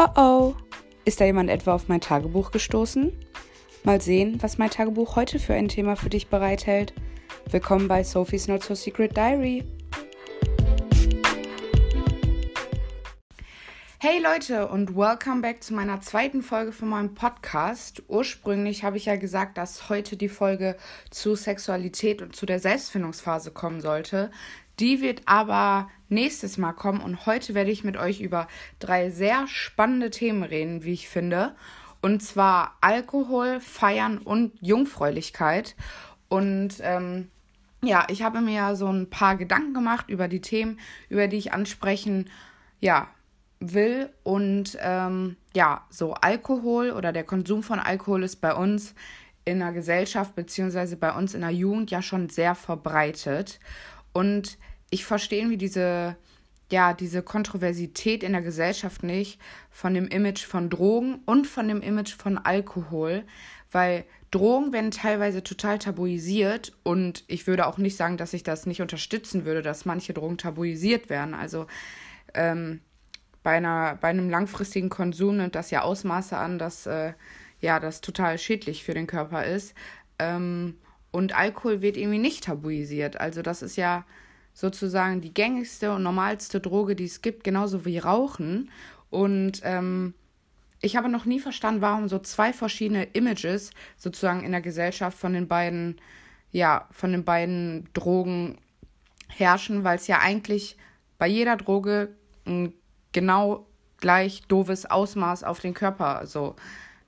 Oh oh, ist da jemand etwa auf mein Tagebuch gestoßen? Mal sehen, was mein Tagebuch heute für ein Thema für dich bereithält. Willkommen bei Sophie's Not So Secret Diary. Hey Leute und welcome back zu meiner zweiten Folge von meinem Podcast. Ursprünglich habe ich ja gesagt, dass heute die Folge zu Sexualität und zu der Selbstfindungsphase kommen sollte. Die wird aber nächstes Mal kommen und heute werde ich mit euch über drei sehr spannende Themen reden, wie ich finde. Und zwar Alkohol, Feiern und Jungfräulichkeit. Und ähm, ja, ich habe mir ja so ein paar Gedanken gemacht über die Themen, über die ich ansprechen ja, will. Und ähm, ja, so Alkohol oder der Konsum von Alkohol ist bei uns in der Gesellschaft beziehungsweise bei uns in der Jugend ja schon sehr verbreitet. Und ich verstehe irgendwie diese, ja, diese Kontroversität in der Gesellschaft nicht von dem Image von Drogen und von dem Image von Alkohol, weil Drogen werden teilweise total tabuisiert und ich würde auch nicht sagen, dass ich das nicht unterstützen würde, dass manche Drogen tabuisiert werden. Also ähm, bei, einer, bei einem langfristigen Konsum nimmt das ja Ausmaße an, dass äh, ja, das total schädlich für den Körper ist. Ähm, und Alkohol wird irgendwie nicht tabuisiert. Also das ist ja sozusagen die gängigste und normalste Droge, die es gibt, genauso wie Rauchen. Und ähm, ich habe noch nie verstanden, warum so zwei verschiedene Images sozusagen in der Gesellschaft von den beiden, ja, von den beiden Drogen herrschen, weil es ja eigentlich bei jeder Droge ein genau gleich doofes Ausmaß auf den Körper so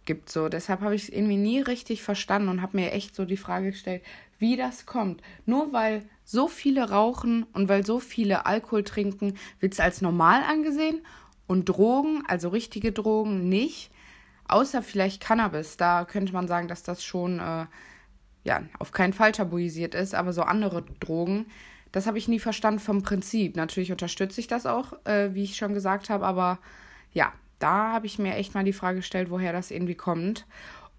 gibt. So. Deshalb habe ich es irgendwie nie richtig verstanden und habe mir echt so die Frage gestellt, wie das kommt. Nur weil so viele rauchen und weil so viele Alkohol trinken, wird es als normal angesehen und Drogen, also richtige Drogen, nicht. Außer vielleicht Cannabis. Da könnte man sagen, dass das schon äh, ja, auf keinen Fall tabuisiert ist, aber so andere Drogen, das habe ich nie verstanden vom Prinzip. Natürlich unterstütze ich das auch, äh, wie ich schon gesagt habe, aber ja, da habe ich mir echt mal die Frage gestellt, woher das irgendwie kommt.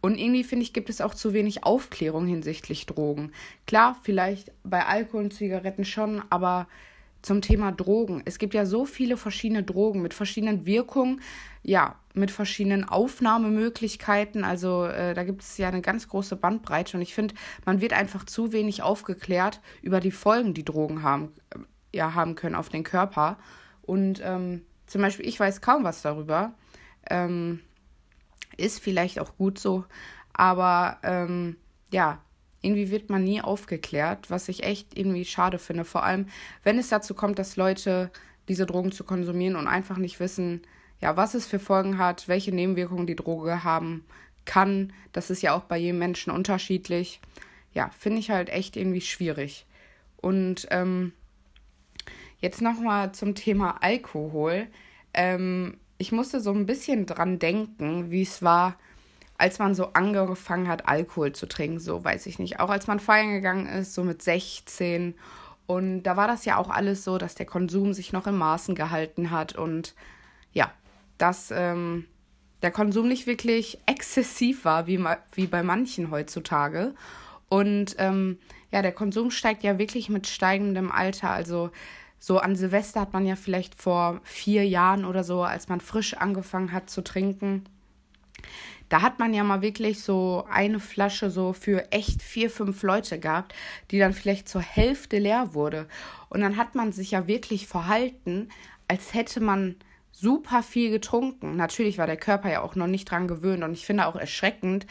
Und irgendwie finde ich, gibt es auch zu wenig Aufklärung hinsichtlich Drogen. Klar, vielleicht bei Alkohol und Zigaretten schon, aber zum Thema Drogen. Es gibt ja so viele verschiedene Drogen mit verschiedenen Wirkungen, ja, mit verschiedenen Aufnahmemöglichkeiten. Also äh, da gibt es ja eine ganz große Bandbreite und ich finde, man wird einfach zu wenig aufgeklärt über die Folgen, die Drogen haben, äh, ja, haben können auf den Körper. Und ähm, zum Beispiel, ich weiß kaum was darüber. Ähm, ist vielleicht auch gut so, aber ähm, ja, irgendwie wird man nie aufgeklärt, was ich echt irgendwie schade finde. Vor allem, wenn es dazu kommt, dass Leute diese Drogen zu konsumieren und einfach nicht wissen, ja, was es für Folgen hat, welche Nebenwirkungen die Droge haben kann. Das ist ja auch bei jedem Menschen unterschiedlich. Ja, finde ich halt echt irgendwie schwierig. Und ähm, jetzt nochmal zum Thema Alkohol. Ähm, ich musste so ein bisschen dran denken, wie es war, als man so angefangen hat, Alkohol zu trinken. So weiß ich nicht. Auch als man feiern gegangen ist, so mit 16. Und da war das ja auch alles so, dass der Konsum sich noch in Maßen gehalten hat und ja, dass ähm, der Konsum nicht wirklich exzessiv war, wie, wie bei manchen heutzutage. Und ähm, ja, der Konsum steigt ja wirklich mit steigendem Alter. Also so an Silvester hat man ja vielleicht vor vier Jahren oder so, als man frisch angefangen hat zu trinken, da hat man ja mal wirklich so eine Flasche so für echt vier, fünf Leute gehabt, die dann vielleicht zur Hälfte leer wurde. Und dann hat man sich ja wirklich verhalten, als hätte man super viel getrunken. Natürlich war der Körper ja auch noch nicht dran gewöhnt und ich finde auch erschreckend,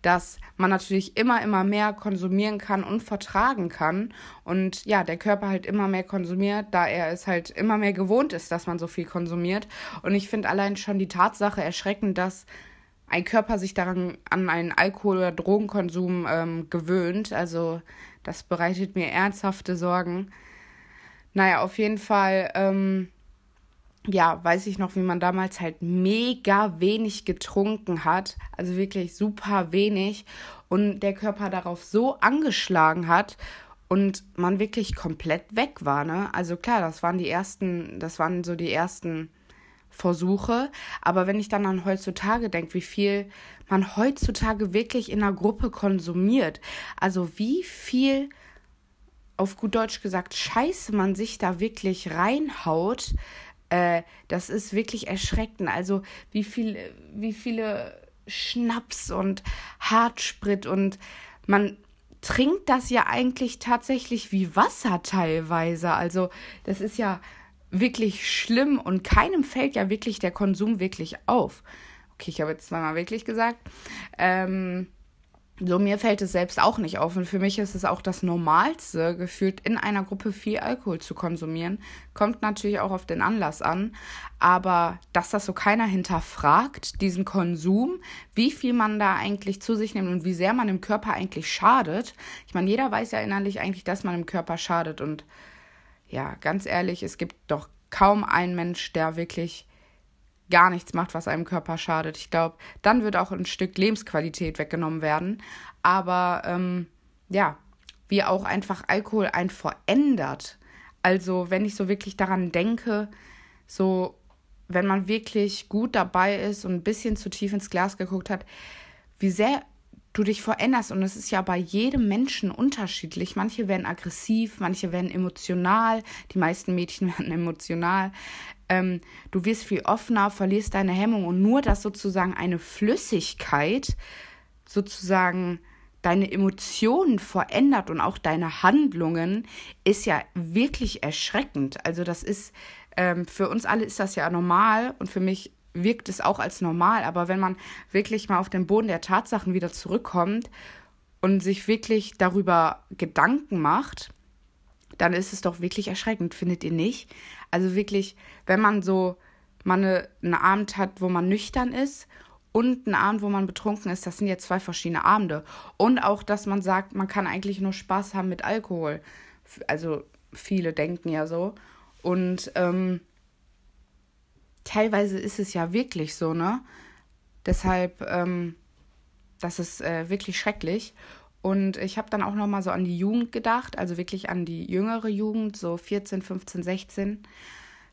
dass man natürlich immer, immer mehr konsumieren kann und vertragen kann und ja, der Körper halt immer mehr konsumiert, da er es halt immer mehr gewohnt ist, dass man so viel konsumiert. Und ich finde allein schon die Tatsache erschreckend, dass ein Körper sich daran an einen Alkohol- oder Drogenkonsum ähm, gewöhnt. Also das bereitet mir ernsthafte Sorgen. Naja, auf jeden Fall. Ähm, ja, weiß ich noch, wie man damals halt mega wenig getrunken hat, also wirklich super wenig. Und der Körper darauf so angeschlagen hat und man wirklich komplett weg war, ne? Also klar, das waren die ersten, das waren so die ersten Versuche, aber wenn ich dann an heutzutage denke, wie viel man heutzutage wirklich in einer Gruppe konsumiert, also wie viel auf gut Deutsch gesagt Scheiße man sich da wirklich reinhaut, Äh, das ist wirklich erschreckend. Also wie viel, wie viele Schnaps und Hartsprit und man trinkt das ja eigentlich tatsächlich wie Wasser teilweise. Also das ist ja wirklich schlimm und keinem fällt ja wirklich der Konsum wirklich auf. Okay, ich habe jetzt zweimal wirklich gesagt. Ähm, so, mir fällt es selbst auch nicht auf. Und für mich ist es auch das Normalste, gefühlt in einer Gruppe viel Alkohol zu konsumieren. Kommt natürlich auch auf den Anlass an. Aber dass das so keiner hinterfragt, diesen Konsum, wie viel man da eigentlich zu sich nimmt und wie sehr man dem Körper eigentlich schadet. Ich meine, jeder weiß ja innerlich eigentlich, dass man dem Körper schadet. Und ja, ganz ehrlich, es gibt doch kaum einen Mensch, der wirklich gar nichts macht, was einem Körper schadet. Ich glaube, dann wird auch ein Stück Lebensqualität weggenommen werden. Aber ähm, ja, wie auch einfach Alkohol einen verändert. Also, wenn ich so wirklich daran denke, so, wenn man wirklich gut dabei ist und ein bisschen zu tief ins Glas geguckt hat, wie sehr du dich veränderst. Und es ist ja bei jedem Menschen unterschiedlich. Manche werden aggressiv, manche werden emotional. Die meisten Mädchen werden emotional. Ähm, du wirst viel offener, verlierst deine Hemmung. Und nur, dass sozusagen eine Flüssigkeit sozusagen deine Emotionen verändert und auch deine Handlungen, ist ja wirklich erschreckend. Also das ist, ähm, für uns alle ist das ja normal und für mich wirkt es auch als normal, aber wenn man wirklich mal auf den Boden der Tatsachen wieder zurückkommt und sich wirklich darüber Gedanken macht, dann ist es doch wirklich erschreckend, findet ihr nicht? Also wirklich, wenn man so mal eine, einen Abend hat, wo man nüchtern ist und einen Abend, wo man betrunken ist, das sind ja zwei verschiedene Abende. Und auch, dass man sagt, man kann eigentlich nur Spaß haben mit Alkohol. Also viele denken ja so. Und ähm, teilweise ist es ja wirklich so, ne? Deshalb, ähm, das ist äh, wirklich schrecklich. Und ich habe dann auch noch mal so an die Jugend gedacht, also wirklich an die jüngere Jugend, so 14, 15, 16.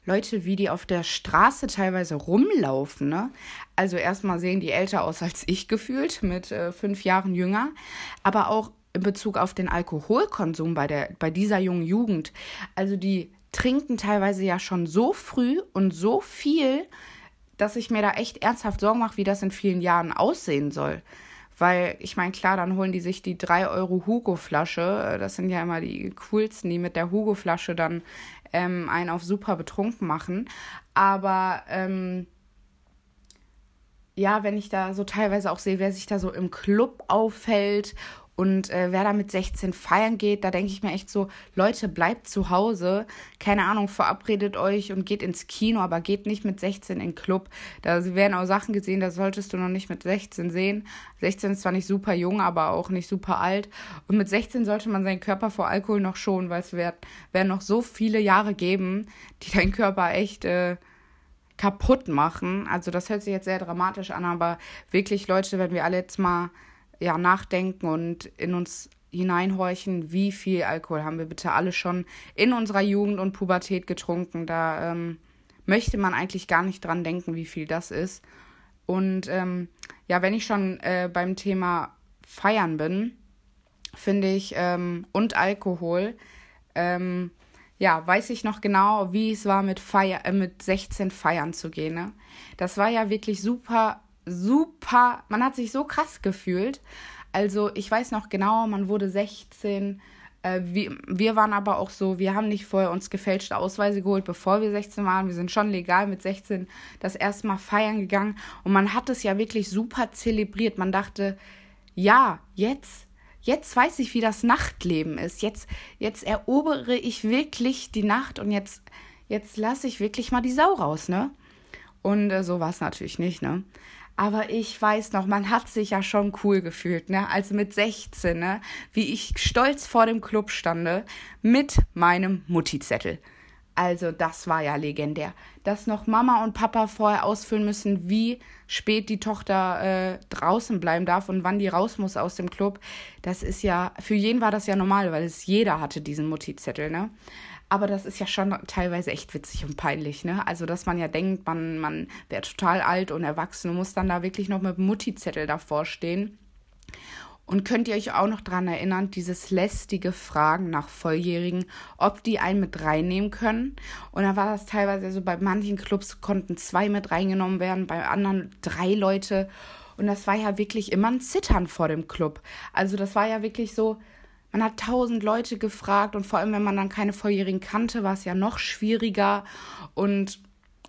Leute, wie die auf der Straße teilweise rumlaufen, ne? Also erstmal sehen die älter aus als ich gefühlt, mit äh, fünf Jahren jünger, aber auch in Bezug auf den Alkoholkonsum bei, der, bei dieser jungen Jugend. Also die trinken teilweise ja schon so früh und so viel, dass ich mir da echt ernsthaft Sorgen mache, wie das in vielen Jahren aussehen soll. Weil ich meine, klar, dann holen die sich die 3 Euro Hugo-Flasche. Das sind ja immer die coolsten, die mit der Hugo-Flasche dann ähm, einen auf super betrunken machen. Aber ähm, ja, wenn ich da so teilweise auch sehe, wer sich da so im Club aufhält und äh, wer da mit 16 feiern geht, da denke ich mir echt so, Leute, bleibt zu Hause. Keine Ahnung, verabredet euch und geht ins Kino, aber geht nicht mit 16 in den Club. Da werden auch Sachen gesehen, da solltest du noch nicht mit 16 sehen. 16 ist zwar nicht super jung, aber auch nicht super alt. Und mit 16 sollte man seinen Körper vor Alkohol noch schonen, weil es wird, werden noch so viele Jahre geben, die deinen Körper echt... Äh, kaputt machen. Also das hört sich jetzt sehr dramatisch an, aber wirklich Leute, wenn wir alle jetzt mal ja, nachdenken und in uns hineinhorchen, wie viel Alkohol haben wir bitte alle schon in unserer Jugend und Pubertät getrunken. Da ähm, möchte man eigentlich gar nicht dran denken, wie viel das ist. Und ähm, ja, wenn ich schon äh, beim Thema Feiern bin, finde ich, ähm, und Alkohol, ähm, ja, weiß ich noch genau, wie es war, mit, Feier, äh, mit 16 feiern zu gehen. Ne? Das war ja wirklich super super, man hat sich so krass gefühlt. Also ich weiß noch genau, man wurde 16. Äh, wir, wir waren aber auch so, wir haben nicht vorher uns gefälschte Ausweise geholt, bevor wir 16 waren. Wir sind schon legal mit 16 das erste Mal feiern gegangen. Und man hat es ja wirklich super zelebriert. Man dachte, ja, jetzt jetzt weiß ich, wie das Nachtleben ist. Jetzt, jetzt erobere ich wirklich die Nacht und jetzt, jetzt lasse ich wirklich mal die Sau raus, ne? Und äh, so war es natürlich nicht, ne? Aber ich weiß noch, man hat sich ja schon cool gefühlt, ne? Also mit 16, ne? Wie ich stolz vor dem Club stande mit meinem Mutti-Zettel. Also das war ja legendär. Dass noch Mama und Papa vorher ausfüllen müssen, wie spät die Tochter äh, draußen bleiben darf und wann die raus muss aus dem Club. Das ist ja, für jeden war das ja normal, weil es jeder hatte diesen Mutti-Zettel, ne? Aber das ist ja schon teilweise echt witzig und peinlich, ne? Also, dass man ja denkt, man, man wäre total alt und erwachsen und muss dann da wirklich noch mit Mutti-Zettel davor stehen. Und könnt ihr euch auch noch daran erinnern, dieses lästige Fragen nach Volljährigen, ob die einen mit reinnehmen können? Und da war das teilweise so, bei manchen Clubs konnten zwei mit reingenommen werden, bei anderen drei Leute. Und das war ja wirklich immer ein Zittern vor dem Club. Also das war ja wirklich so, man hat tausend Leute gefragt und vor allem, wenn man dann keine Volljährigen kannte, war es ja noch schwieriger. Und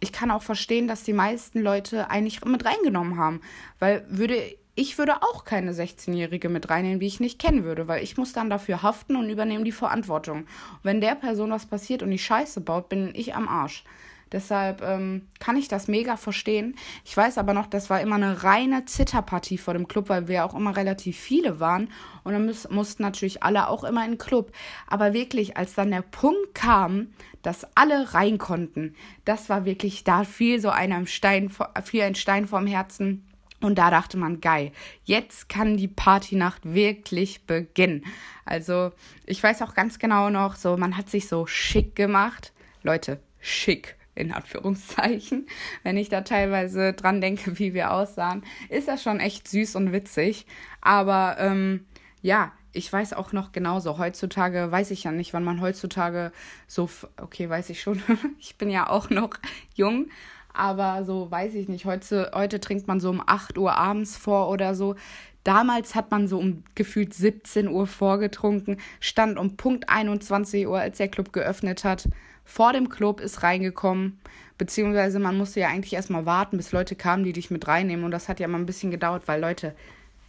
ich kann auch verstehen, dass die meisten Leute eigentlich mit reingenommen haben. Weil würde ich würde auch keine 16-Jährige mit reinnehmen, die ich nicht kennen würde, weil ich muss dann dafür haften und übernehme die Verantwortung. Und wenn der Person was passiert und die Scheiße baut, bin ich am Arsch. Deshalb ähm, kann ich das mega verstehen. Ich weiß aber noch, das war immer eine reine Zitterpartie vor dem Club, weil wir auch immer relativ viele waren. Und dann müß, mussten natürlich alle auch immer in den Club. Aber wirklich, als dann der Punkt kam, dass alle rein konnten, das war wirklich, da fiel so einer Stein, fiel ein Stein vorm Herzen und da dachte man, geil, jetzt kann die Partynacht wirklich beginnen. Also, ich weiß auch ganz genau noch, so, man hat sich so schick gemacht. Leute, schick in Anführungszeichen. Wenn ich da teilweise dran denke, wie wir aussahen, ist das schon echt süß und witzig. Aber ähm, ja, ich weiß auch noch genauso. Heutzutage weiß ich ja nicht, wann man heutzutage so, okay, weiß ich schon. ich bin ja auch noch jung, aber so weiß ich nicht. Heute, heute trinkt man so um 8 Uhr abends vor oder so. Damals hat man so um gefühlt 17 Uhr vorgetrunken, stand um Punkt 21 Uhr, als der Club geöffnet hat. Vor dem Club ist reingekommen, beziehungsweise man musste ja eigentlich erstmal warten, bis Leute kamen, die dich mit reinnehmen. Und das hat ja mal ein bisschen gedauert, weil Leute,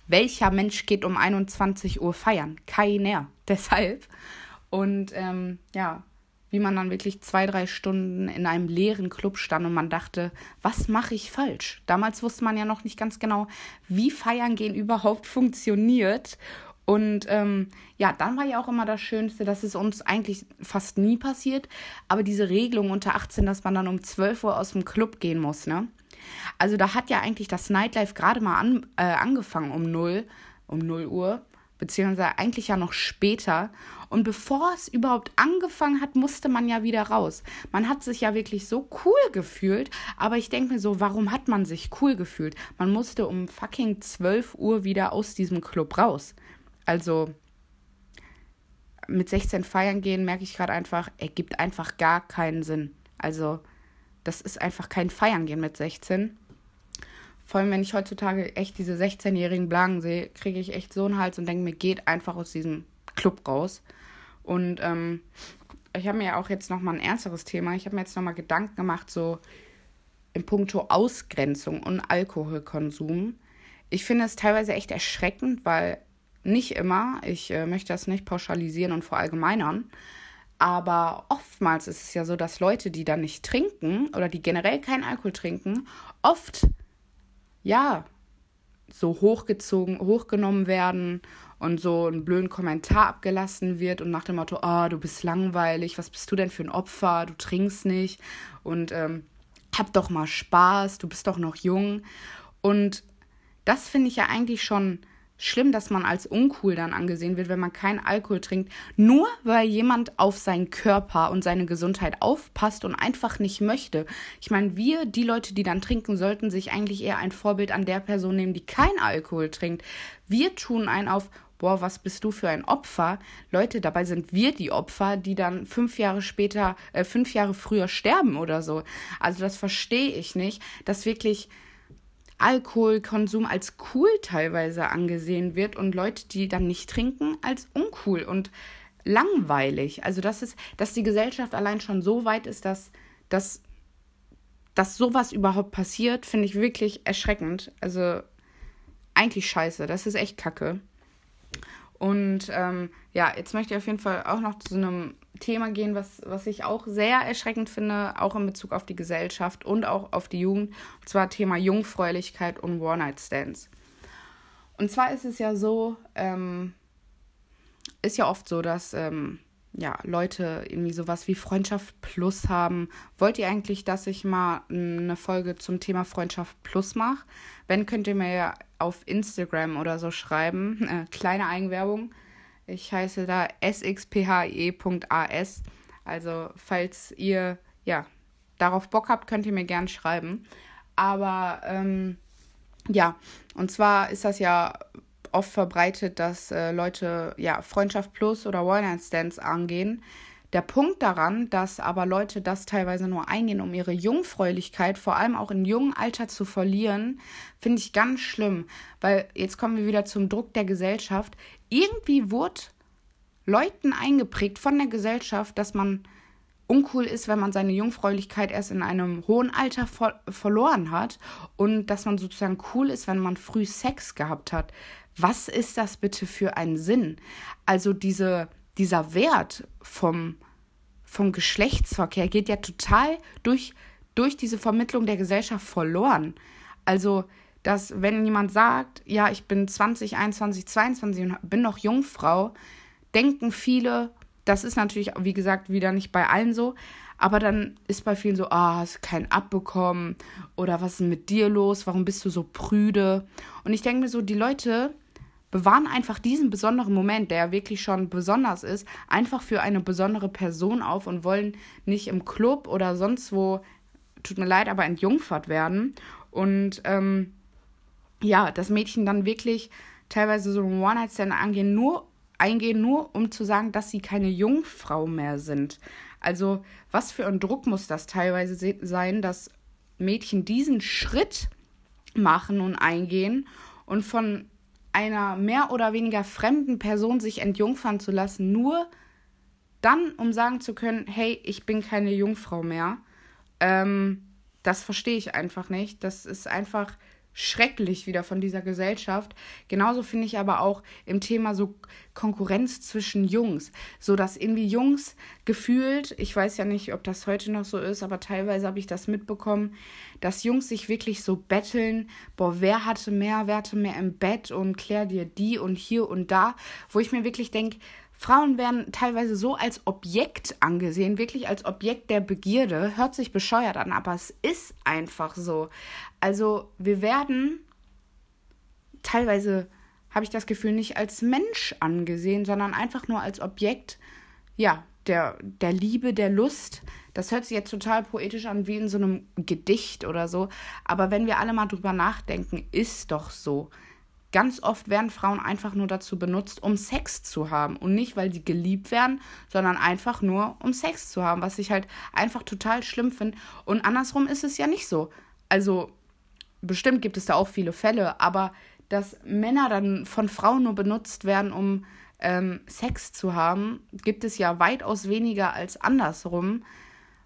welcher Mensch geht um 21 Uhr feiern? Keiner. Deshalb. Und ähm, ja, wie man dann wirklich zwei, drei Stunden in einem leeren Club stand und man dachte, was mache ich falsch? Damals wusste man ja noch nicht ganz genau, wie Feiern gehen überhaupt funktioniert. Und ähm, ja, dann war ja auch immer das Schönste, dass es uns eigentlich fast nie passiert, aber diese Regelung unter 18, dass man dann um 12 Uhr aus dem Club gehen muss, ne? Also da hat ja eigentlich das Nightlife gerade mal an, äh, angefangen um 0, um 0 Uhr beziehungsweise eigentlich ja noch später. Und bevor es überhaupt angefangen hat, musste man ja wieder raus. Man hat sich ja wirklich so cool gefühlt, aber ich denke mir so, warum hat man sich cool gefühlt? Man musste um fucking 12 Uhr wieder aus diesem Club raus. Also mit 16 feiern gehen, merke ich gerade einfach, ergibt einfach gar keinen Sinn. Also das ist einfach kein Feiern gehen mit 16. Vor allem, wenn ich heutzutage echt diese 16-jährigen Blagen sehe, kriege ich echt so einen Hals und denke mir, geht einfach aus diesem Club raus. Und ähm, ich habe mir auch jetzt nochmal ein ernsteres Thema. Ich habe mir jetzt nochmal Gedanken gemacht, so in puncto Ausgrenzung und Alkoholkonsum. Ich finde es teilweise echt erschreckend, weil nicht immer, ich äh, möchte das nicht pauschalisieren und verallgemeinern, aber oftmals ist es ja so, dass Leute, die dann nicht trinken oder die generell keinen Alkohol trinken, oft ja, so hochgezogen, hochgenommen werden und so einen blöden Kommentar abgelassen wird und nach dem Motto, oh, du bist langweilig, was bist du denn für ein Opfer, du trinkst nicht. Und ähm, hab doch mal Spaß, du bist doch noch jung. Und das finde ich ja eigentlich schon schlimm, dass man als uncool dann angesehen wird, wenn man keinen Alkohol trinkt, nur weil jemand auf seinen Körper und seine Gesundheit aufpasst und einfach nicht möchte. Ich meine, wir, die Leute, die dann trinken, sollten sich eigentlich eher ein Vorbild an der Person nehmen, die keinen Alkohol trinkt. Wir tun einen auf, boah, was bist du für ein Opfer? Leute, dabei sind wir die Opfer, die dann fünf Jahre später, äh, fünf Jahre früher sterben oder so. Also das verstehe ich nicht, dass wirklich Alkoholkonsum als cool teilweise angesehen wird und Leute, die dann nicht trinken, als uncool und langweilig. Also das ist, dass die Gesellschaft allein schon so weit ist, dass, dass, dass sowas überhaupt passiert, finde ich wirklich erschreckend. Also eigentlich scheiße. Das ist echt kacke. Und ähm, ja, jetzt möchte ich auf jeden Fall auch noch zu einem Thema gehen, was, was ich auch sehr erschreckend finde, auch in Bezug auf die Gesellschaft und auch auf die Jugend. Und zwar Thema Jungfräulichkeit und One-Night-Stands. Und zwar ist es ja so, ähm, ist ja oft so, dass ähm, ja, Leute irgendwie sowas wie Freundschaft Plus haben. Wollt ihr eigentlich, dass ich mal eine Folge zum Thema Freundschaft Plus mache? Wenn, könnt ihr mir ja auf Instagram oder so schreiben. Äh, kleine Eigenwerbung. Ich heiße da sxphe.as. Also, falls ihr ja darauf Bock habt, könnt ihr mir gern schreiben. Aber ähm, ja, und zwar ist das ja oft verbreitet, dass äh, Leute ja Freundschaft Plus oder One-Night-Stands angehen. Der Punkt daran, dass aber Leute das teilweise nur eingehen, um ihre Jungfräulichkeit vor allem auch in jungem Alter zu verlieren, finde ich ganz schlimm. Weil jetzt kommen wir wieder zum Druck der Gesellschaft. Irgendwie wurde Leuten eingeprägt von der Gesellschaft, dass man uncool ist, wenn man seine Jungfräulichkeit erst in einem hohen Alter ver verloren hat und dass man sozusagen cool ist, wenn man früh Sex gehabt hat. Was ist das bitte für ein Sinn? Also diese, dieser Wert vom, vom Geschlechtsverkehr geht ja total durch, durch diese Vermittlung der Gesellschaft verloren. Also, dass wenn jemand sagt, ja, ich bin 20, 21, 22 und bin noch Jungfrau, denken viele, das ist natürlich, wie gesagt, wieder nicht bei allen so. Aber dann ist bei vielen so, ah, hast keinen abbekommen oder was ist mit dir los? Warum bist du so prüde? Und ich denke mir so, die Leute bewahren einfach diesen besonderen Moment, der ja wirklich schon besonders ist, einfach für eine besondere Person auf und wollen nicht im Club oder sonst wo, tut mir leid, aber entjungfert werden. Und ähm, ja, das Mädchen dann wirklich teilweise so ein One-Night-Stand angehen, nur eingehen, nur um zu sagen, dass sie keine Jungfrau mehr sind. Also was für ein Druck muss das teilweise sein, dass Mädchen diesen Schritt machen und eingehen und von einer mehr oder weniger fremden Person sich entjungfern zu lassen, nur dann, um sagen zu können, hey, ich bin keine Jungfrau mehr. Ähm, das verstehe ich einfach nicht. Das ist einfach schrecklich wieder von dieser Gesellschaft. Genauso finde ich aber auch im Thema so Konkurrenz zwischen Jungs, so dass irgendwie Jungs gefühlt, ich weiß ja nicht, ob das heute noch so ist, aber teilweise habe ich das mitbekommen, dass Jungs sich wirklich so betteln, boah, wer hatte mehr, wer hatte mehr im Bett und klär dir die und hier und da, wo ich mir wirklich denke, Frauen werden teilweise so als Objekt angesehen, wirklich als Objekt der Begierde. Hört sich bescheuert an, aber es ist einfach so. Also wir werden teilweise, habe ich das Gefühl, nicht als Mensch angesehen, sondern einfach nur als Objekt, ja, der, der Liebe, der Lust. Das hört sich jetzt total poetisch an, wie in so einem Gedicht oder so. Aber wenn wir alle mal drüber nachdenken, ist doch so. Ganz oft werden Frauen einfach nur dazu benutzt, um Sex zu haben. Und nicht, weil sie geliebt werden, sondern einfach nur, um Sex zu haben. Was ich halt einfach total schlimm finde. Und andersrum ist es ja nicht so. Also, bestimmt gibt es da auch viele Fälle, aber dass Männer dann von Frauen nur benutzt werden, um ähm, Sex zu haben, gibt es ja weitaus weniger als andersrum.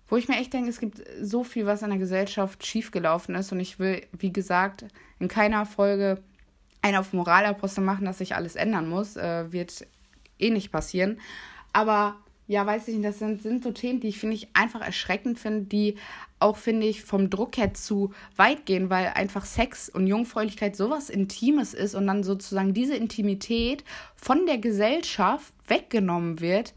Wo ich mir echt denke, es gibt so viel, was in der Gesellschaft schiefgelaufen ist. Und ich will, wie gesagt, in keiner Folge einen auf Moralapostel machen, dass sich alles ändern muss. Äh, wird eh nicht passieren. Aber ja, weiß ich nicht, das sind, sind so Themen, die ich finde ich einfach erschreckend finde, die auch, finde ich, vom Druck her zu weit gehen, weil einfach Sex und Jungfräulichkeit sowas Intimes ist und dann sozusagen diese Intimität von der Gesellschaft weggenommen wird,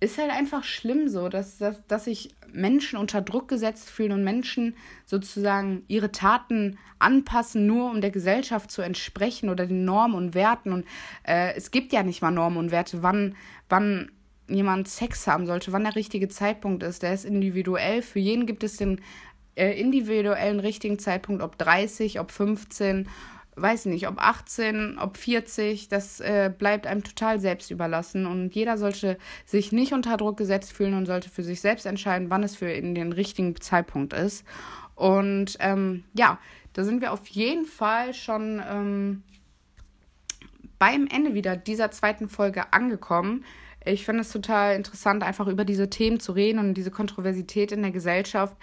ist halt einfach schlimm so, dass, dass, dass sich Menschen unter Druck gesetzt fühlen und Menschen sozusagen ihre Taten anpassen, nur um der Gesellschaft zu entsprechen oder den Normen und Werten. Und äh, es gibt ja nicht mal Normen und Werte, wann, wann jemand Sex haben sollte, wann der richtige Zeitpunkt ist. Der ist individuell. Für jeden gibt es den äh, individuellen richtigen Zeitpunkt, ob 30, ob 15 weiß nicht, ob 18, ob 40, das äh, bleibt einem total selbst überlassen. Und jeder sollte sich nicht unter Druck gesetzt fühlen und sollte für sich selbst entscheiden, wann es für ihn den richtigen Zeitpunkt ist. Und ähm, ja, da sind wir auf jeden Fall schon ähm, beim Ende wieder dieser zweiten Folge angekommen. Ich finde es total interessant, einfach über diese Themen zu reden und diese Kontroversität in der Gesellschaft.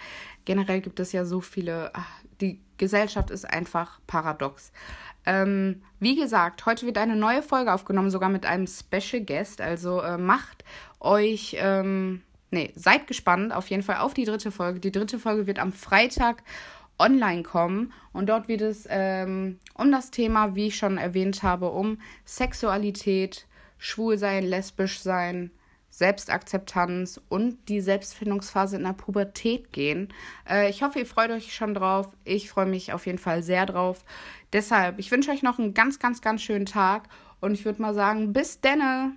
Generell gibt es ja so viele, ach, die Gesellschaft ist einfach paradox. Ähm, wie gesagt, heute wird eine neue Folge aufgenommen, sogar mit einem Special Guest. Also äh, macht euch, ähm, nee, seid gespannt auf jeden Fall auf die dritte Folge. Die dritte Folge wird am Freitag online kommen und dort wird es ähm, um das Thema, wie ich schon erwähnt habe, um Sexualität, schwul sein, lesbisch sein, Selbstakzeptanz und die Selbstfindungsphase in der Pubertät gehen. Äh, ich hoffe, ihr freut euch schon drauf. Ich freue mich auf jeden Fall sehr drauf. Deshalb, ich wünsche euch noch einen ganz, ganz, ganz schönen Tag und ich würde mal sagen, bis denne!